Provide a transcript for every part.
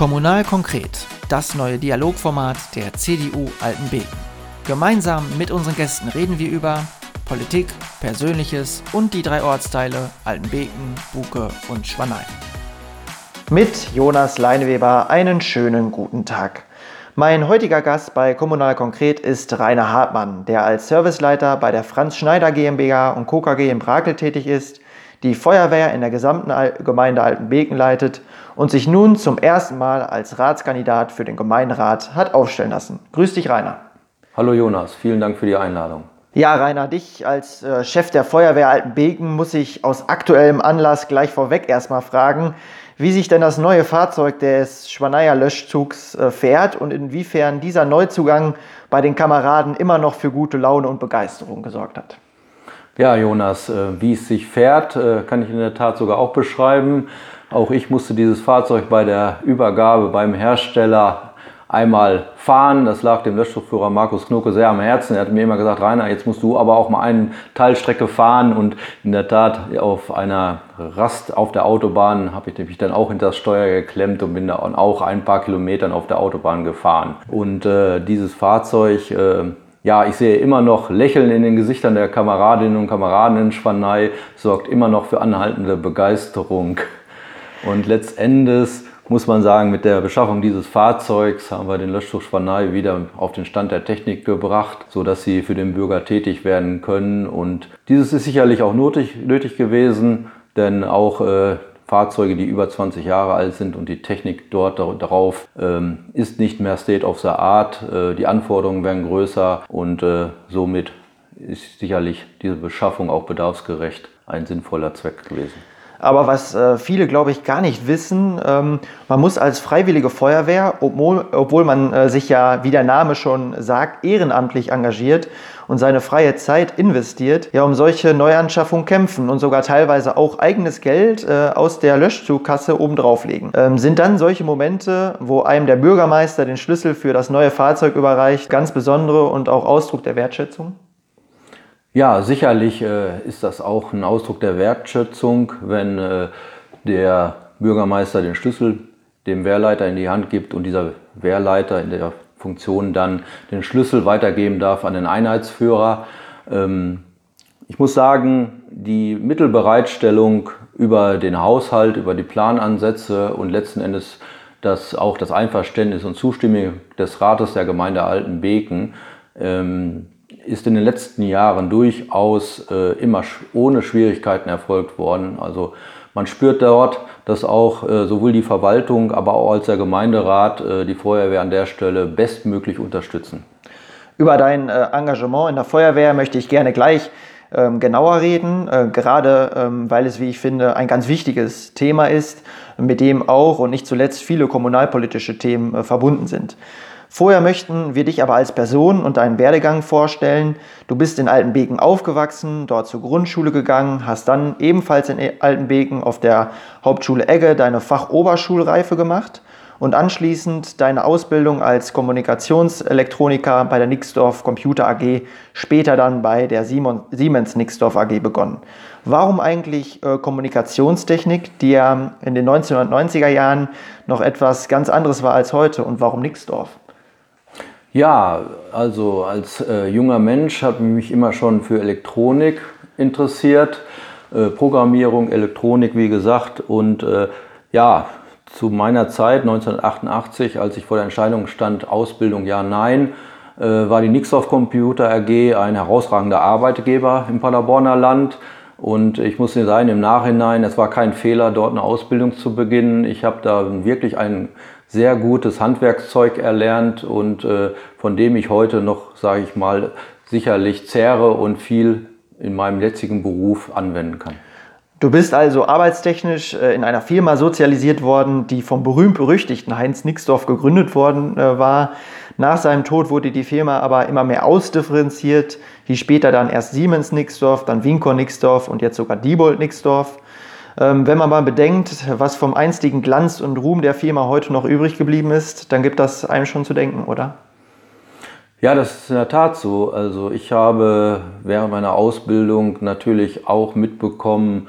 Kommunal konkret, das neue Dialogformat der CDU Altenbeken. Gemeinsam mit unseren Gästen reden wir über Politik, Persönliches und die drei Ortsteile Altenbeken, Buke und Schwanein. Mit Jonas Leineweber einen schönen guten Tag. Mein heutiger Gast bei Kommunal Konkret ist Rainer Hartmann, der als Serviceleiter bei der Franz Schneider GmbH und Co. KG in Brakel tätig ist, die Feuerwehr in der gesamten Gemeinde Altenbeken leitet und sich nun zum ersten Mal als Ratskandidat für den Gemeinderat hat aufstellen lassen. Grüß dich, Rainer. Hallo Jonas, vielen Dank für die Einladung. Ja, Rainer, dich als äh, Chef der Feuerwehr Altenbeken muss ich aus aktuellem Anlass gleich vorweg erstmal fragen, wie sich denn das neue Fahrzeug des Schwaneier Löschzugs äh, fährt und inwiefern dieser Neuzugang bei den Kameraden immer noch für gute Laune und Begeisterung gesorgt hat. Ja, Jonas, äh, wie es sich fährt, äh, kann ich in der Tat sogar auch beschreiben. Auch ich musste dieses Fahrzeug bei der Übergabe beim Hersteller einmal fahren. Das lag dem Löschzuführer Markus Knoke sehr am Herzen. Er hat mir immer gesagt, Rainer, jetzt musst du aber auch mal eine Teilstrecke fahren. Und in der Tat, auf einer Rast auf der Autobahn habe ich mich dann auch hinter das Steuer geklemmt und bin da auch ein paar Kilometern auf der Autobahn gefahren. Und äh, dieses Fahrzeug... Äh, ja, ich sehe immer noch Lächeln in den Gesichtern der Kameradinnen und Kameraden in Schwanei, sorgt immer noch für anhaltende Begeisterung. Und letztendlich muss man sagen, mit der Beschaffung dieses Fahrzeugs haben wir den Löschzug Schwanei wieder auf den Stand der Technik gebracht, sodass sie für den Bürger tätig werden können. Und dieses ist sicherlich auch nötig, nötig gewesen, denn auch äh, Fahrzeuge, die über 20 Jahre alt sind und die Technik dort darauf ähm, ist nicht mehr State of the Art. Äh, die Anforderungen werden größer und äh, somit ist sicherlich diese Beschaffung auch bedarfsgerecht ein sinnvoller Zweck gewesen. Aber was äh, viele, glaube ich, gar nicht wissen, ähm, man muss als freiwillige Feuerwehr, obwohl, obwohl man äh, sich ja, wie der Name schon sagt, ehrenamtlich engagiert und seine freie Zeit investiert, ja um solche Neuanschaffungen kämpfen und sogar teilweise auch eigenes Geld äh, aus der Löschzugkasse obendrauf legen. Ähm, sind dann solche Momente, wo einem der Bürgermeister den Schlüssel für das neue Fahrzeug überreicht, ganz besondere und auch Ausdruck der Wertschätzung? Ja, sicherlich äh, ist das auch ein Ausdruck der Wertschätzung, wenn äh, der Bürgermeister den Schlüssel dem Wehrleiter in die Hand gibt und dieser Wehrleiter in der Funktion dann den Schlüssel weitergeben darf an den Einheitsführer. Ähm, ich muss sagen, die Mittelbereitstellung über den Haushalt, über die Planansätze und letzten Endes das, auch das Einverständnis und Zustimmung des Rates der Gemeinde Altenbeken ähm, ist in den letzten Jahren durchaus äh, immer ohne Schwierigkeiten erfolgt worden. Also man spürt dort, dass auch äh, sowohl die Verwaltung, aber auch als der Gemeinderat äh, die Feuerwehr an der Stelle bestmöglich unterstützen. Über dein äh, Engagement in der Feuerwehr möchte ich gerne gleich ähm, genauer reden, äh, gerade ähm, weil es, wie ich finde, ein ganz wichtiges Thema ist, mit dem auch und nicht zuletzt viele kommunalpolitische Themen äh, verbunden sind. Vorher möchten wir dich aber als Person und deinen Werdegang vorstellen. Du bist in Altenbeken aufgewachsen, dort zur Grundschule gegangen, hast dann ebenfalls in Altenbeken auf der Hauptschule Egge deine Fachoberschulreife gemacht und anschließend deine Ausbildung als Kommunikationselektroniker bei der Nixdorf Computer AG, später dann bei der Siemens Nixdorf AG begonnen. Warum eigentlich äh, Kommunikationstechnik, die ja in den 1990er Jahren noch etwas ganz anderes war als heute und warum Nixdorf? Ja, also als äh, junger Mensch habe ich mich immer schon für Elektronik interessiert, äh, Programmierung, Elektronik, wie gesagt. Und äh, ja, zu meiner Zeit, 1988, als ich vor der Entscheidung stand, Ausbildung ja, nein, äh, war die Nixdorf Computer AG ein herausragender Arbeitgeber im Paderborner Land. Und ich muss sagen, im Nachhinein, es war kein Fehler, dort eine Ausbildung zu beginnen. Ich habe da wirklich einen sehr gutes Handwerkszeug erlernt und äh, von dem ich heute noch, sage ich mal, sicherlich zehre und viel in meinem jetzigen Beruf anwenden kann. Du bist also arbeitstechnisch äh, in einer Firma sozialisiert worden, die vom berühmt-berüchtigten Heinz Nixdorf gegründet worden äh, war. Nach seinem Tod wurde die Firma aber immer mehr ausdifferenziert, hieß später dann erst Siemens Nixdorf, dann Winkor Nixdorf und jetzt sogar Diebold Nixdorf. Ähm, wenn man mal bedenkt, was vom einstigen Glanz und Ruhm der Firma heute noch übrig geblieben ist, dann gibt das einem schon zu denken, oder? Ja, das ist in der Tat so. Also ich habe während meiner Ausbildung natürlich auch mitbekommen,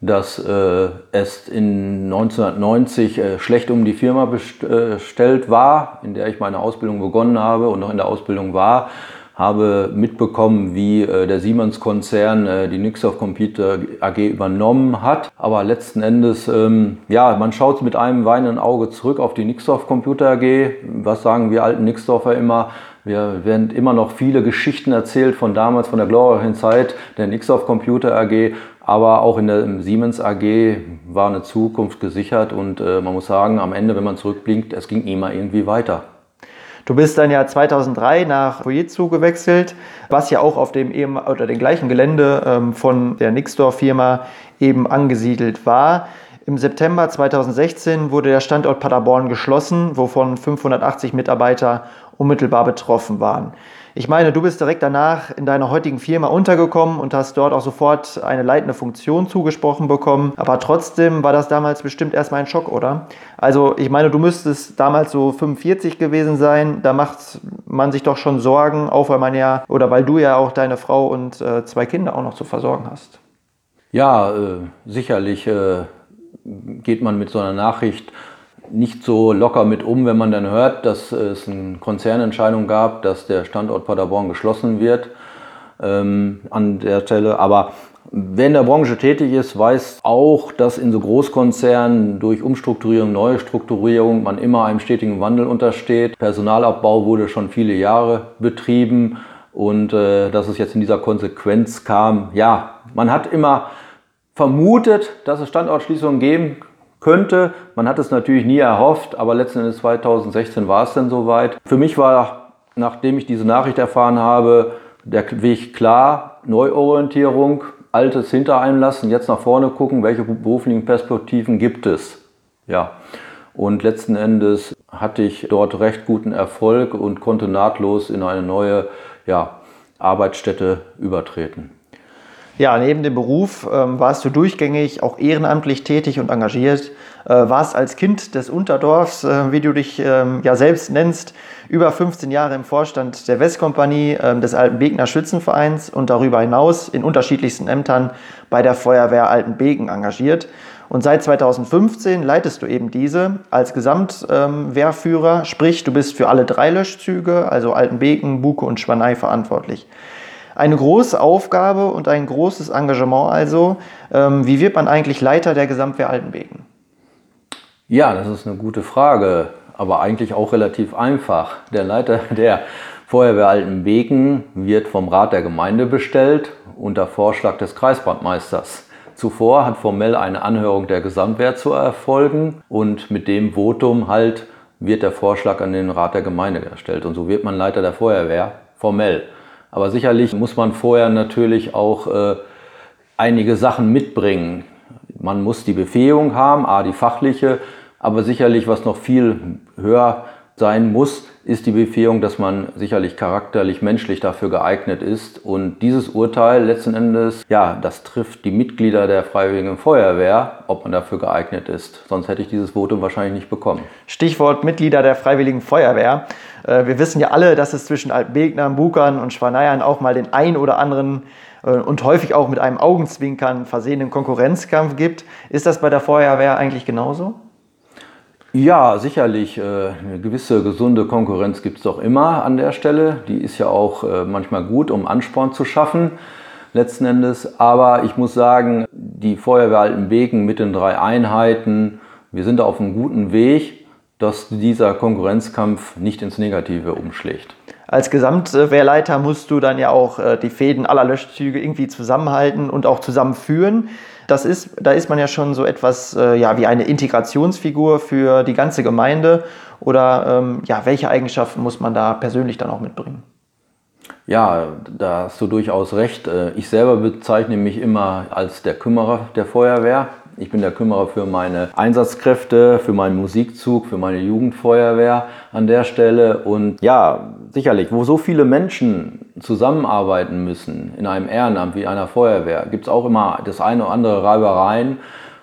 dass äh, es in 1990 äh, schlecht um die Firma bestellt war, in der ich meine Ausbildung begonnen habe und noch in der Ausbildung war habe mitbekommen, wie äh, der Siemens-Konzern äh, die Nixoft Computer AG übernommen hat. Aber letzten Endes, ähm, ja, man schaut mit einem weinenden Auge zurück auf die Nixoft Computer AG. Was sagen wir alten Nixdorfer immer? Wir werden immer noch viele Geschichten erzählt von damals, von der glorreichen Zeit der Nixdorf Computer AG. Aber auch in der Siemens AG war eine Zukunft gesichert und äh, man muss sagen, am Ende, wenn man zurückblinkt, es ging immer irgendwie weiter. Du bist dann ja 2003 nach Fujitsu gewechselt, was ja auch auf dem eben, oder dem gleichen Gelände ähm, von der Nixdorf-Firma eben angesiedelt war. Im September 2016 wurde der Standort Paderborn geschlossen, wovon 580 Mitarbeiter unmittelbar betroffen waren. Ich meine, du bist direkt danach in deiner heutigen Firma untergekommen und hast dort auch sofort eine leitende Funktion zugesprochen bekommen. Aber trotzdem war das damals bestimmt erstmal ein Schock, oder? Also ich meine, du müsstest damals so 45 gewesen sein. Da macht man sich doch schon Sorgen, auch weil man ja, oder weil du ja auch deine Frau und äh, zwei Kinder auch noch zu versorgen hast. Ja, äh, sicherlich äh, geht man mit so einer Nachricht nicht so locker mit um, wenn man dann hört, dass es eine Konzernentscheidung gab, dass der Standort Paderborn geschlossen wird ähm, an der Stelle. Aber wer in der Branche tätig ist, weiß auch, dass in so Großkonzernen durch Umstrukturierung, neue Strukturierung man immer einem stetigen Wandel untersteht. Personalabbau wurde schon viele Jahre betrieben und äh, dass es jetzt in dieser Konsequenz kam, ja, man hat immer vermutet, dass es Standortschließungen geben könnte. Man hat es natürlich nie erhofft, aber letzten Endes 2016 war es dann soweit. Für mich war, nachdem ich diese Nachricht erfahren habe, der Weg klar, Neuorientierung, Altes hinter einem lassen, jetzt nach vorne gucken, welche beruflichen Perspektiven gibt es. Ja. Und letzten Endes hatte ich dort recht guten Erfolg und konnte nahtlos in eine neue ja, Arbeitsstätte übertreten. Ja, neben dem Beruf ähm, warst du durchgängig auch ehrenamtlich tätig und engagiert. Äh, warst als Kind des Unterdorfs, äh, wie du dich ähm, ja selbst nennst, über 15 Jahre im Vorstand der Westkompanie äh, des Altenbekener Schützenvereins und darüber hinaus in unterschiedlichsten Ämtern bei der Feuerwehr Altenbeken engagiert. Und seit 2015 leitest du eben diese als Gesamtwehrführer, ähm, sprich du bist für alle drei Löschzüge, also Altenbeken, Buke und Schwanei verantwortlich. Eine große Aufgabe und ein großes Engagement also. Ähm, wie wird man eigentlich Leiter der Gesamtwehr Altenbeken? Ja, das ist eine gute Frage, aber eigentlich auch relativ einfach. Der Leiter der Feuerwehr Altenbeken wird vom Rat der Gemeinde bestellt unter Vorschlag des Kreisbrandmeisters. Zuvor hat formell eine Anhörung der Gesamtwehr zu erfolgen und mit dem Votum halt wird der Vorschlag an den Rat der Gemeinde gestellt und so wird man Leiter der Feuerwehr formell. Aber sicherlich muss man vorher natürlich auch äh, einige Sachen mitbringen. Man muss die Befähigung haben, a, die fachliche, aber sicherlich, was noch viel höher sein muss, ist die Befähigung, dass man sicherlich charakterlich, menschlich dafür geeignet ist. Und dieses Urteil letzten Endes, ja, das trifft die Mitglieder der Freiwilligen Feuerwehr, ob man dafür geeignet ist. Sonst hätte ich dieses Votum wahrscheinlich nicht bekommen. Stichwort Mitglieder der Freiwilligen Feuerwehr. Äh, wir wissen ja alle, dass es zwischen Altbegnern, Bukern und Schwaneiern auch mal den ein oder anderen äh, und häufig auch mit einem Augenzwinkern versehenen Konkurrenzkampf gibt. Ist das bei der Feuerwehr eigentlich genauso? Ja, sicherlich. Äh, eine gewisse gesunde Konkurrenz gibt es doch immer an der Stelle. Die ist ja auch äh, manchmal gut, um Ansporn zu schaffen, letzten Endes. Aber ich muss sagen, die Feuerwehr Altenbeken mit den drei Einheiten, wir sind da auf einem guten Weg, dass dieser Konkurrenzkampf nicht ins Negative umschlägt. Als Gesamtwehrleiter musst du dann ja auch äh, die Fäden aller Löschzüge irgendwie zusammenhalten und auch zusammenführen. Das ist, da ist man ja schon so etwas äh, ja, wie eine Integrationsfigur für die ganze Gemeinde. Oder ähm, ja, welche Eigenschaften muss man da persönlich dann auch mitbringen? Ja, da hast du durchaus recht. Äh, ich selber bezeichne mich immer als der Kümmerer der Feuerwehr. Ich bin der Kümmerer für meine Einsatzkräfte, für meinen Musikzug, für meine Jugendfeuerwehr an der Stelle. Und ja, sicherlich, wo so viele Menschen zusammenarbeiten müssen in einem Ehrenamt wie einer Feuerwehr, gibt es auch immer das eine oder andere Reibereien.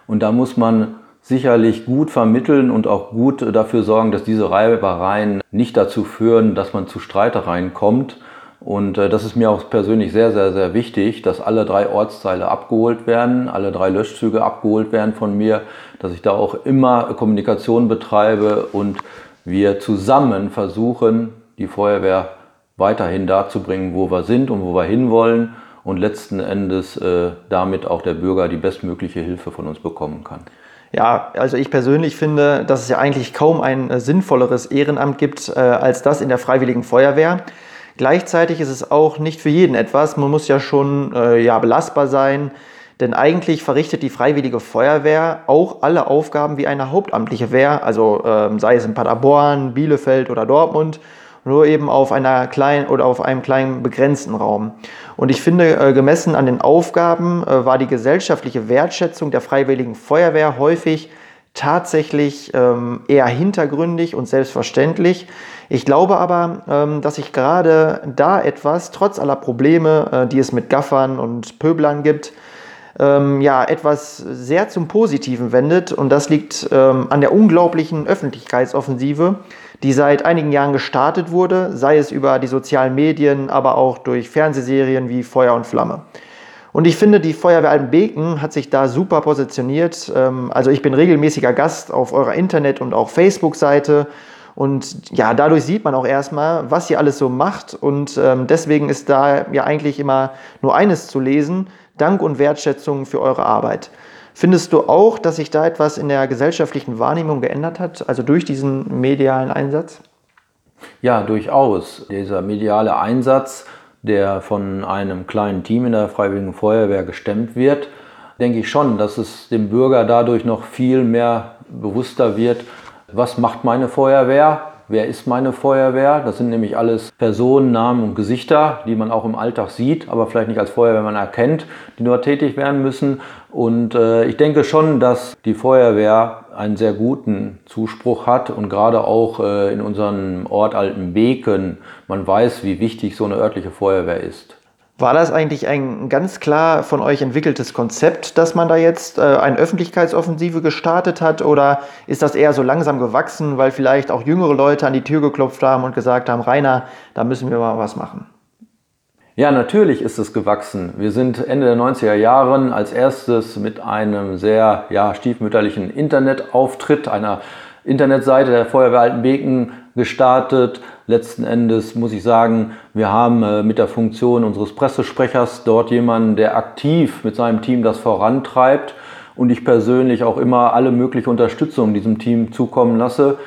Und da muss man sicherlich gut vermitteln und auch gut dafür sorgen, dass diese Reibereien nicht dazu führen, dass man zu Streitereien kommt, Und äh, das ist mir auch persönlich sehr, sehr, sehr wichtig, dass alle drei Ortsteile abgeholt werden, alle drei Löschzüge abgeholt werden von mir, dass ich da auch immer Kommunikation betreibe und wir zusammen versuchen, die Feuerwehr weiterhin da zu bringen, wo wir sind und wo wir hinwollen und letzten Endes äh, damit auch der Bürger die bestmögliche Hilfe von uns bekommen kann. Ja, also ich persönlich finde, dass es ja eigentlich kaum ein äh, sinnvolleres Ehrenamt gibt äh, als das in der Freiwilligen Feuerwehr. Gleichzeitig ist es auch nicht für jeden etwas. Man muss ja schon äh, ja, belastbar sein, denn eigentlich verrichtet die Freiwillige Feuerwehr auch alle Aufgaben wie eine hauptamtliche Wehr, also äh, sei es in Paderborn, Bielefeld oder Dortmund nur eben auf einer kleinen oder auf einem kleinen begrenzten Raum. Und ich finde, äh, gemessen an den Aufgaben äh, war die gesellschaftliche Wertschätzung der Freiwilligen Feuerwehr häufig tatsächlich ähm, eher hintergründig und selbstverständlich. Ich glaube aber, ähm, dass sich gerade da etwas, trotz aller Probleme, äh, die es mit Gaffern und Pöblern gibt, ähm, ja, etwas sehr zum Positiven wendet. Und das liegt ähm, an der unglaublichen Öffentlichkeitsoffensive, die seit einigen Jahren gestartet wurde, sei es über die sozialen Medien, aber auch durch Fernsehserien wie Feuer und Flamme. Und ich finde, die Feuerwehr Altenbeken hat sich da super positioniert. Ähm, also ich bin regelmäßiger Gast auf eurer Internet- und auch Facebook-Seite. Und ja, dadurch sieht man auch erstmal, was ihr alles so macht. Und ähm, deswegen ist da ja eigentlich immer nur eines zu lesen. Dank und Wertschätzung für eure Arbeit. Findest du auch, dass sich da etwas in der gesellschaftlichen Wahrnehmung geändert hat, also durch diesen medialen Einsatz? Ja, durchaus. Dieser mediale Einsatz, der von einem kleinen Team in der Freiwilligen Feuerwehr gestemmt wird, denke ich schon, dass es dem Bürger dadurch noch viel mehr bewusster wird, was macht meine Feuerwehr, wer ist meine Feuerwehr. Das sind nämlich alles Personen, Namen und Gesichter, die man auch im Alltag sieht, aber vielleicht nicht als Feuerwehrmann erkennt, die nur tätig werden müssen. Und äh, ich denke schon, dass die Feuerwehr einen sehr guten Zuspruch hat und gerade auch äh, in unserem Ort Altenbeken, man weiß, wie wichtig so eine örtliche Feuerwehr ist. War das eigentlich ein ganz klar von euch entwickeltes Konzept, dass man da jetzt äh, eine Öffentlichkeitsoffensive gestartet hat? Oder ist das eher so langsam gewachsen, weil vielleicht auch jüngere Leute an die Tür geklopft haben und gesagt haben, Rainer, da müssen wir mal was machen? Ja, natürlich ist es gewachsen. Wir sind Ende der 90er Jahre als erstes mit einem sehr ja, stiefmütterlichen Internetauftritt, einer Internetseite der Feuerwehr Altenbeken gestartet. Letzten Endes muss ich sagen, wir haben äh, mit der Funktion unseres Pressesprechers dort jemanden, der aktiv mit seinem Team das vorantreibt und ich persönlich auch immer alle mögliche Unterstützung diesem Team zukommen lasse,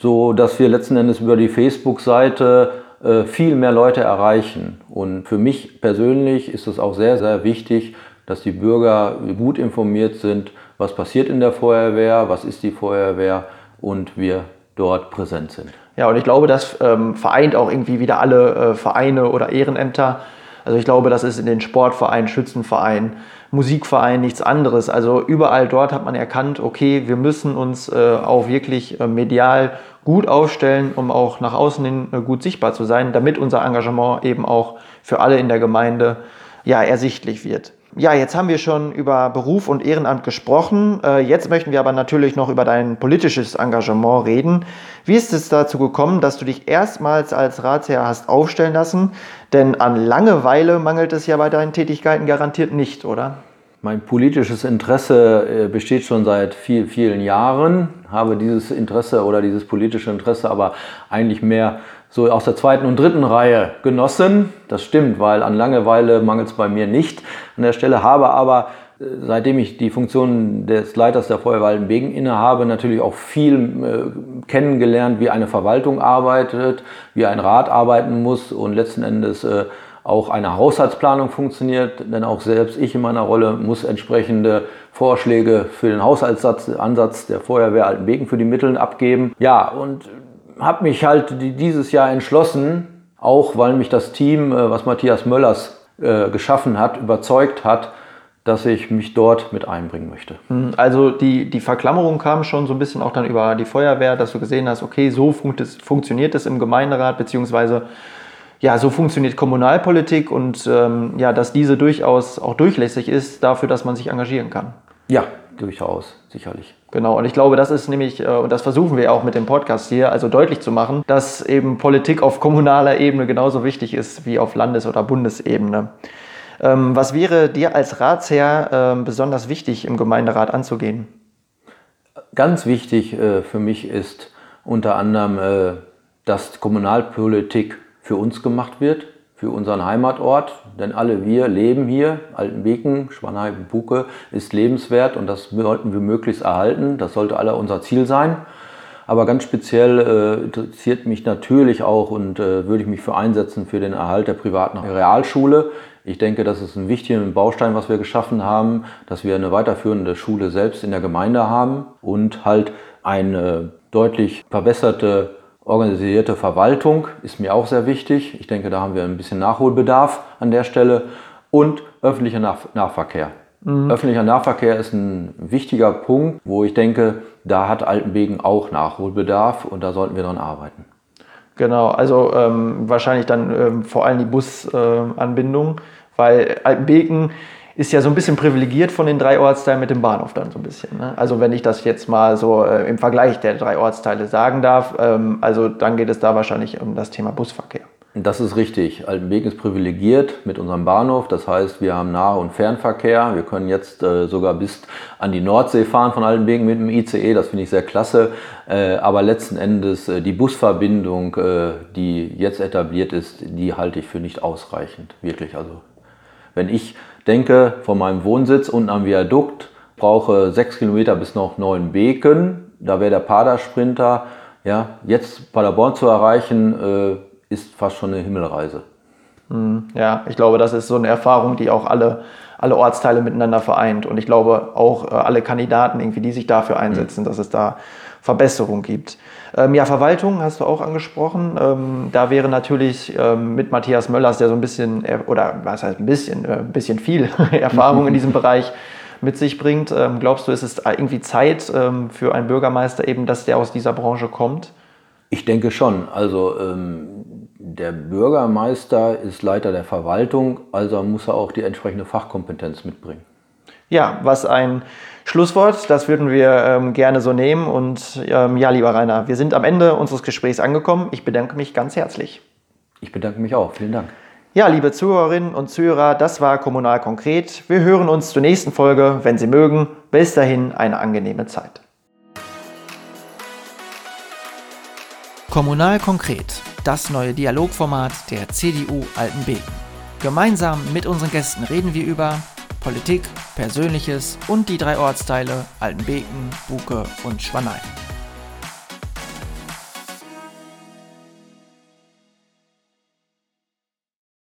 so dass wir letzten Endes über die Facebook-Seite äh, viel mehr Leute erreichen. Und für mich persönlich ist es auch sehr, sehr wichtig, dass die Bürger gut informiert sind, was passiert in der Feuerwehr, was ist die Feuerwehr und wir dort präsent sind. Ja, und ich glaube, das ähm, vereint auch irgendwie wieder alle äh, Vereine oder Ehrenämter. Also ich glaube, das ist in den Sportvereinen, Schützenvereinen, Musikvereinen nichts anderes. Also überall dort hat man erkannt, okay, wir müssen uns äh, auch wirklich äh, medial gut aufstellen, um auch nach außen hin äh, gut sichtbar zu sein, damit unser Engagement eben auch für alle in der Gemeinde ja, ersichtlich wird. Ja, jetzt haben wir schon über Beruf und Ehrenamt gesprochen. Äh, jetzt möchten wir aber natürlich noch über dein politisches Engagement reden. Wie ist es dazu gekommen, dass du dich erstmals als Ratsherr hast aufstellen lassen? Denn an Langeweile mangelt es ja bei deinen Tätigkeiten garantiert nicht, oder? Mein politisches Interesse äh, besteht schon seit viel, vielen Jahren, habe dieses Interesse oder dieses politische Interesse aber eigentlich mehr so aus der zweiten und dritten Reihe genossen. Das stimmt, weil an Langeweile mangelt es bei mir nicht an der Stelle, habe aber äh, seitdem ich die Funktion des Leiters der Feuerwehr Waldenbeken innehabe, natürlich auch viel äh, kennengelernt, wie eine Verwaltung arbeitet, wie ein Rat arbeiten muss und letzten Endes äh, auch eine Haushaltsplanung funktioniert, denn auch selbst ich in meiner Rolle muss entsprechende Vorschläge für den Haushaltsansatz der Feuerwehr Altenbeken für die Mittel abgeben. Ja, und habe mich halt dieses Jahr entschlossen, auch weil mich das Team, äh, was Matthias Möllers äh, geschaffen hat, überzeugt hat, dass ich mich dort mit einbringen möchte. Hm, also die, die Verklammerung kam schon so ein bisschen auch dann über die Feuerwehr, dass du gesehen hast, okay, so funkt es, funktioniert es im Gemeinderat, beziehungsweise ja, so funktioniert Kommunalpolitik und ähm, ja, dass diese durchaus auch durchlässig ist dafür, dass man sich engagieren kann. Ja, durchaus, sicherlich. Genau, und ich glaube, das ist nämlich, äh, und das versuchen wir auch mit dem Podcast hier, also deutlich zu machen, dass eben Politik auf kommunaler Ebene genauso wichtig ist wie auf Landes- oder Bundesebene. Ähm, was wäre dir als Ratsherr ähm, besonders wichtig im Gemeinderat anzugehen? Ganz wichtig äh, für mich ist unter anderem, äh, dass Kommunalpolitik für uns gemacht wird, für unseren Heimatort, denn alle wir leben hier. Altenbeken, Schwanheim, Buke ist lebenswert und das sollten wir möglichst erhalten. Das sollte alle unser Ziel sein. Aber ganz speziell äh, interessiert mich natürlich auch und äh, würde ich mich für einsetzen für den Erhalt der privaten Realschule. Ich denke, das ist ein wichtiger Baustein, was wir geschaffen haben, dass wir eine weiterführende Schule selbst in der Gemeinde haben und halt eine deutlich verbesserte organisierte Verwaltung ist mir auch sehr wichtig. Ich denke, da haben wir ein bisschen Nachholbedarf an der Stelle. Und öffentlicher Nach Nahverkehr. Mhm. Öffentlicher Nahverkehr ist ein wichtiger Punkt, wo ich denke, da hat Altenbeken auch Nachholbedarf und da sollten wir dran arbeiten. Genau, also ähm, wahrscheinlich dann ähm, vor allem die Busanbindung, äh, weil Altenbeken ist ja so ein bisschen privilegiert von den drei Ortsteilen mit dem Bahnhof dann so ein bisschen. Ne? Also wenn ich das jetzt mal so äh, im Vergleich der drei Ortsteile sagen darf, ähm, also dann geht es da wahrscheinlich um das Thema Busverkehr. Das ist richtig. Altenbeken ist privilegiert mit unserem Bahnhof. Das heißt, wir haben Nah- und Fernverkehr. Wir können jetzt äh, sogar bis an die Nordsee fahren von Altenbeken mit dem ICE. Das finde ich sehr klasse. Äh, aber letzten Endes äh, die Busverbindung, äh, die jetzt etabliert ist, die halte ich für nicht ausreichend. Wirklich. Also wenn ich denke, von meinem Wohnsitz unten am Viadukt, brauche sechs Kilometer bis nach Neuenbeken. Da wäre der Padersprinter. Ja, jetzt Paderborn zu erreichen, äh, ist fast schon eine Himmelreise. Hm, ja, ich glaube, das ist so eine Erfahrung, die auch alle, alle Ortsteile miteinander vereint. Und ich glaube auch äh, alle Kandidaten, irgendwie, die sich dafür einsetzen, mhm. dass es da Verbesserung gibt. Ähm, ja, Verwaltung hast du auch angesprochen. Ähm, da wäre natürlich ähm, mit Matthias Möllers, der so ein bisschen, äh, oder was heißt ein bisschen, äh, ein bisschen viel Erfahrung in diesem Bereich mit sich bringt. Ähm, glaubst du, ist es irgendwie Zeit ähm, für einen Bürgermeister eben, dass der aus dieser Branche kommt? Ich denke schon. Also ähm, der Bürgermeister ist Leiter der Verwaltung, also muss er auch die entsprechende Fachkompetenz mitbringen. Ja, was ein Schlusswort, das würden wir ähm, gerne so nehmen. Und ähm, ja, lieber Rainer, wir sind am Ende unseres Gesprächs angekommen. Ich bedanke mich ganz herzlich. Ich bedanke mich auch. Vielen Dank. Ja, liebe Zuhörerinnen und Zuhörer, das war Kommunal Konkret. Wir hören uns zur nächsten Folge, wenn Sie mögen. Bis dahin eine angenehme Zeit. Kommunal Konkret, das neue Dialogformat der CDU Altenbeken. Gemeinsam mit unseren Gästen reden wir über Politik, Persönliches und die drei Ortsteile Altenbeken, Buke und Schwanein.